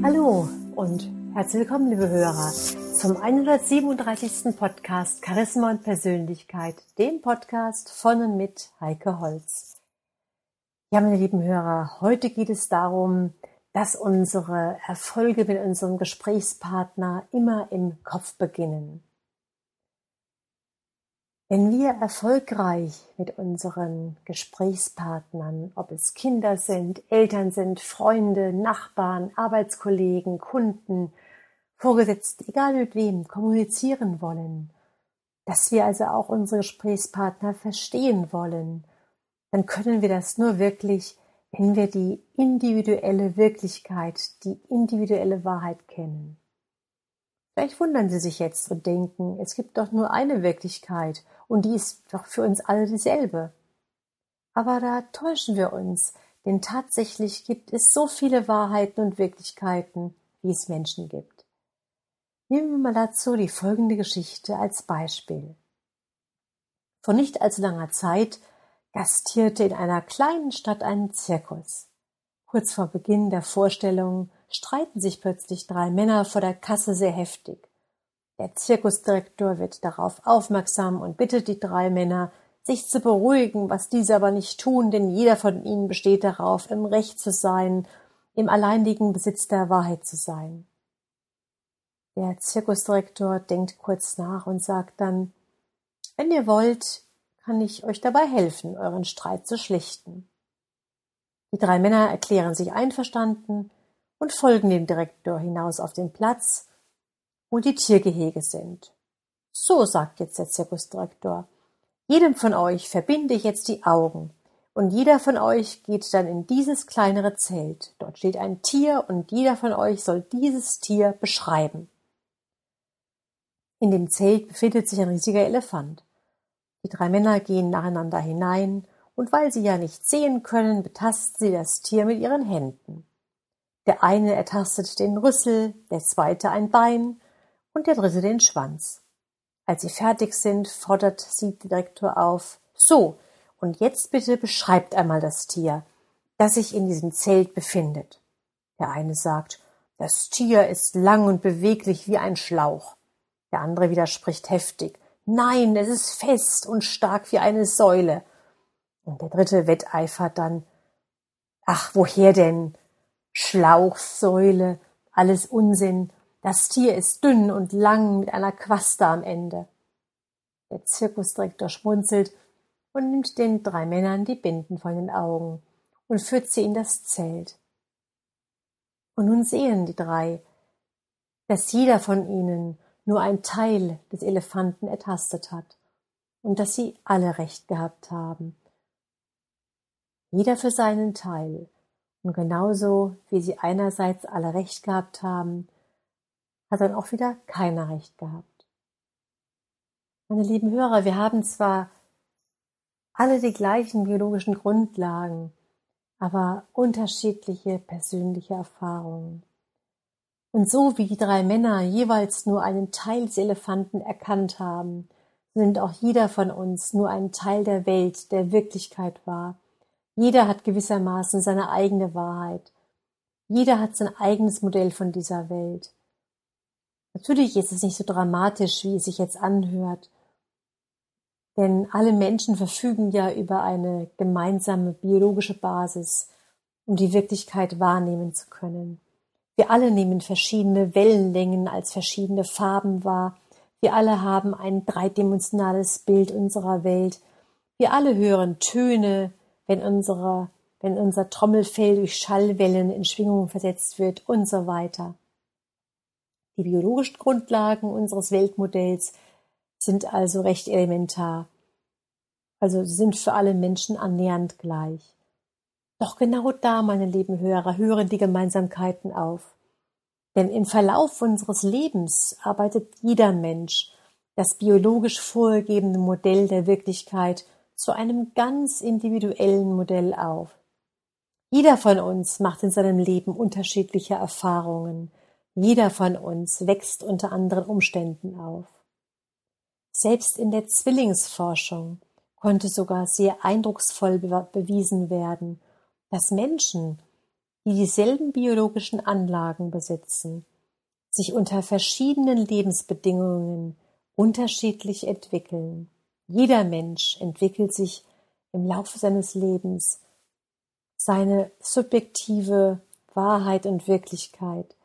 Hallo und herzlich willkommen, liebe Hörer, zum 137. Podcast Charisma und Persönlichkeit, dem Podcast von und mit Heike Holz. Ja, meine lieben Hörer, heute geht es darum, dass unsere Erfolge mit unserem Gesprächspartner immer im Kopf beginnen. Wenn wir erfolgreich mit unseren Gesprächspartnern, ob es Kinder sind, Eltern sind, Freunde, Nachbarn, Arbeitskollegen, Kunden, Vorgesetzte, egal mit wem, kommunizieren wollen, dass wir also auch unsere Gesprächspartner verstehen wollen, dann können wir das nur wirklich, wenn wir die individuelle Wirklichkeit, die individuelle Wahrheit kennen. Vielleicht wundern Sie sich jetzt und denken, es gibt doch nur eine Wirklichkeit und die ist doch für uns alle dieselbe. Aber da täuschen wir uns, denn tatsächlich gibt es so viele Wahrheiten und Wirklichkeiten, wie es Menschen gibt. Nehmen wir mal dazu die folgende Geschichte als Beispiel. Vor nicht allzu langer Zeit gastierte in einer kleinen Stadt ein Zirkus. Kurz vor Beginn der Vorstellung streiten sich plötzlich drei Männer vor der Kasse sehr heftig. Der Zirkusdirektor wird darauf aufmerksam und bittet die drei Männer, sich zu beruhigen, was diese aber nicht tun, denn jeder von ihnen besteht darauf, im Recht zu sein, im alleinigen Besitz der Wahrheit zu sein. Der Zirkusdirektor denkt kurz nach und sagt dann, wenn ihr wollt, kann ich euch dabei helfen, euren Streit zu schlichten. Die drei Männer erklären sich einverstanden und folgen dem Direktor hinaus auf den Platz, wo die Tiergehege sind. So, sagt jetzt der Zirkusdirektor, jedem von euch verbinde ich jetzt die Augen, und jeder von euch geht dann in dieses kleinere Zelt. Dort steht ein Tier, und jeder von euch soll dieses Tier beschreiben. In dem Zelt befindet sich ein riesiger Elefant. Die drei Männer gehen nacheinander hinein, und weil sie ja nicht sehen können, betasten sie das Tier mit ihren Händen. Der eine ertastet den Rüssel, der zweite ein Bein und der dritte den Schwanz. Als sie fertig sind, fordert sie Direktor auf. So, und jetzt bitte beschreibt einmal das Tier, das sich in diesem Zelt befindet. Der eine sagt, das Tier ist lang und beweglich wie ein Schlauch. Der andere widerspricht heftig. Nein, es ist fest und stark wie eine Säule. Und der dritte wetteifert dann. Ach, woher denn? Schlauch, Säule, alles Unsinn. Das Tier ist dünn und lang mit einer Quaste am Ende. Der Zirkusdirektor schmunzelt und nimmt den drei Männern die Binden von den Augen und führt sie in das Zelt. Und nun sehen die drei, dass jeder von ihnen nur ein Teil des Elefanten ertastet hat und dass sie alle recht gehabt haben. Jeder für seinen Teil. Und genauso wie sie einerseits alle recht gehabt haben, hat dann auch wieder keiner recht gehabt. Meine lieben Hörer, wir haben zwar alle die gleichen biologischen Grundlagen, aber unterschiedliche persönliche Erfahrungen. Und so wie die drei Männer jeweils nur einen Teil des Elefanten erkannt haben, sind auch jeder von uns nur ein Teil der Welt, der Wirklichkeit war. Jeder hat gewissermaßen seine eigene Wahrheit. Jeder hat sein eigenes Modell von dieser Welt. Natürlich ist es nicht so dramatisch, wie es sich jetzt anhört, denn alle Menschen verfügen ja über eine gemeinsame biologische Basis, um die Wirklichkeit wahrnehmen zu können. Wir alle nehmen verschiedene Wellenlängen als verschiedene Farben wahr. Wir alle haben ein dreidimensionales Bild unserer Welt. Wir alle hören Töne, wenn, unsere, wenn unser Trommelfell durch Schallwellen in Schwingung versetzt wird und so weiter. Die biologischen Grundlagen unseres Weltmodells sind also recht elementar. Also sind für alle Menschen annähernd gleich. Doch genau da, meine lieben Hörer, hören die Gemeinsamkeiten auf. Denn im Verlauf unseres Lebens arbeitet jeder Mensch das biologisch vorgegebene Modell der Wirklichkeit zu einem ganz individuellen Modell auf. Jeder von uns macht in seinem Leben unterschiedliche Erfahrungen, jeder von uns wächst unter anderen Umständen auf. Selbst in der Zwillingsforschung konnte sogar sehr eindrucksvoll bewiesen werden, dass Menschen, die dieselben biologischen Anlagen besitzen, sich unter verschiedenen Lebensbedingungen unterschiedlich entwickeln. Jeder Mensch entwickelt sich im Laufe seines Lebens seine subjektive Wahrheit und Wirklichkeit,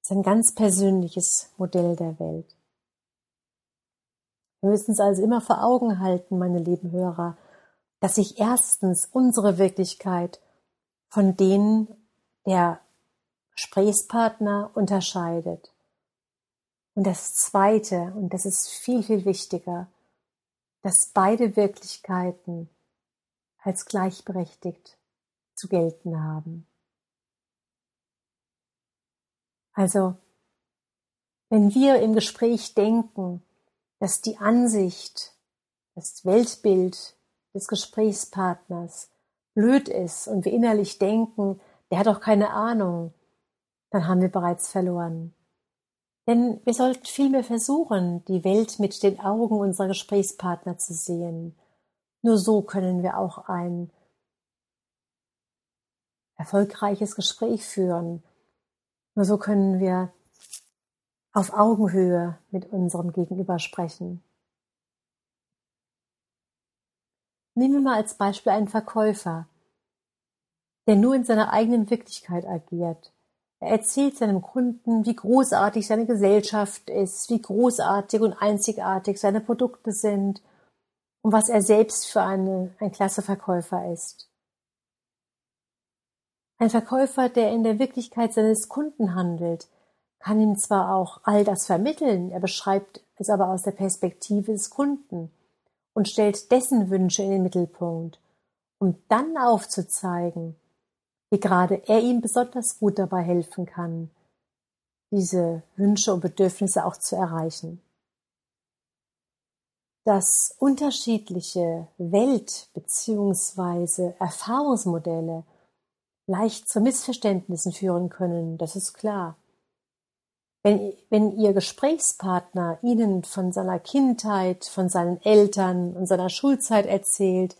sein ganz persönliches Modell der Welt. Wir müssen es also immer vor Augen halten, meine lieben Hörer, dass sich erstens unsere Wirklichkeit von denen der Gesprächspartner unterscheidet. Und das Zweite, und das ist viel, viel wichtiger, dass beide Wirklichkeiten als gleichberechtigt zu gelten haben. Also, wenn wir im Gespräch denken, dass die Ansicht, das Weltbild des Gesprächspartners blöd ist und wir innerlich denken, der hat doch keine Ahnung, dann haben wir bereits verloren. Denn wir sollten vielmehr versuchen, die Welt mit den Augen unserer Gesprächspartner zu sehen. Nur so können wir auch ein erfolgreiches Gespräch führen. Nur so können wir auf Augenhöhe mit unserem Gegenüber sprechen. Nehmen wir mal als Beispiel einen Verkäufer, der nur in seiner eigenen Wirklichkeit agiert. Er erzählt seinem Kunden, wie großartig seine Gesellschaft ist, wie großartig und einzigartig seine Produkte sind und was er selbst für eine, ein klasse Verkäufer ist. Ein Verkäufer, der in der Wirklichkeit seines Kunden handelt, kann ihm zwar auch all das vermitteln, er beschreibt es aber aus der Perspektive des Kunden und stellt dessen Wünsche in den Mittelpunkt, um dann aufzuzeigen, wie gerade er ihm besonders gut dabei helfen kann, diese Wünsche und Bedürfnisse auch zu erreichen. Dass unterschiedliche Welt- bzw. Erfahrungsmodelle leicht zu Missverständnissen führen können, das ist klar. Wenn, wenn Ihr Gesprächspartner Ihnen von seiner Kindheit, von seinen Eltern und seiner Schulzeit erzählt,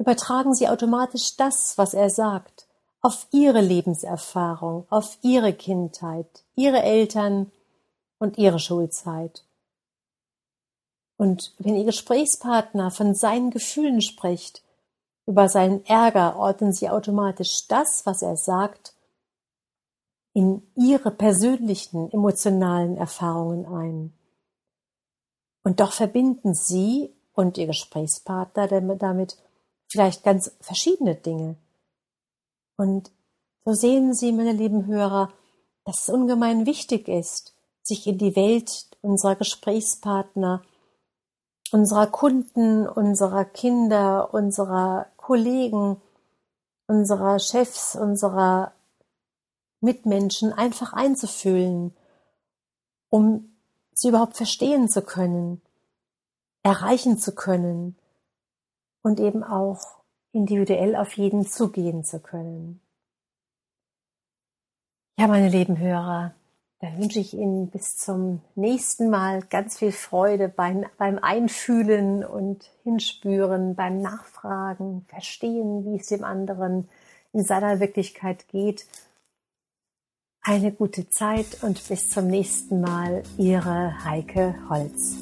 übertragen Sie automatisch das, was er sagt, auf Ihre Lebenserfahrung, auf Ihre Kindheit, Ihre Eltern und Ihre Schulzeit. Und wenn Ihr Gesprächspartner von seinen Gefühlen spricht, über seinen Ärger ordnen Sie automatisch das, was er sagt, in ihre persönlichen emotionalen Erfahrungen ein. Und doch verbinden Sie und Ihr Gesprächspartner damit vielleicht ganz verschiedene Dinge. Und so sehen Sie, meine lieben Hörer, dass es ungemein wichtig ist, sich in die Welt unserer Gesprächspartner, unserer Kunden, unserer Kinder, unserer Kollegen, unserer Chefs, unserer Mitmenschen einfach einzufühlen, um sie überhaupt verstehen zu können, erreichen zu können und eben auch individuell auf jeden zugehen zu können. Ja, meine lieben Hörer, dann wünsche ich Ihnen bis zum nächsten Mal ganz viel Freude beim, beim Einfühlen und Hinspüren, beim Nachfragen, Verstehen, wie es dem anderen in seiner Wirklichkeit geht eine gute Zeit und bis zum nächsten Mal, Ihre Heike Holz.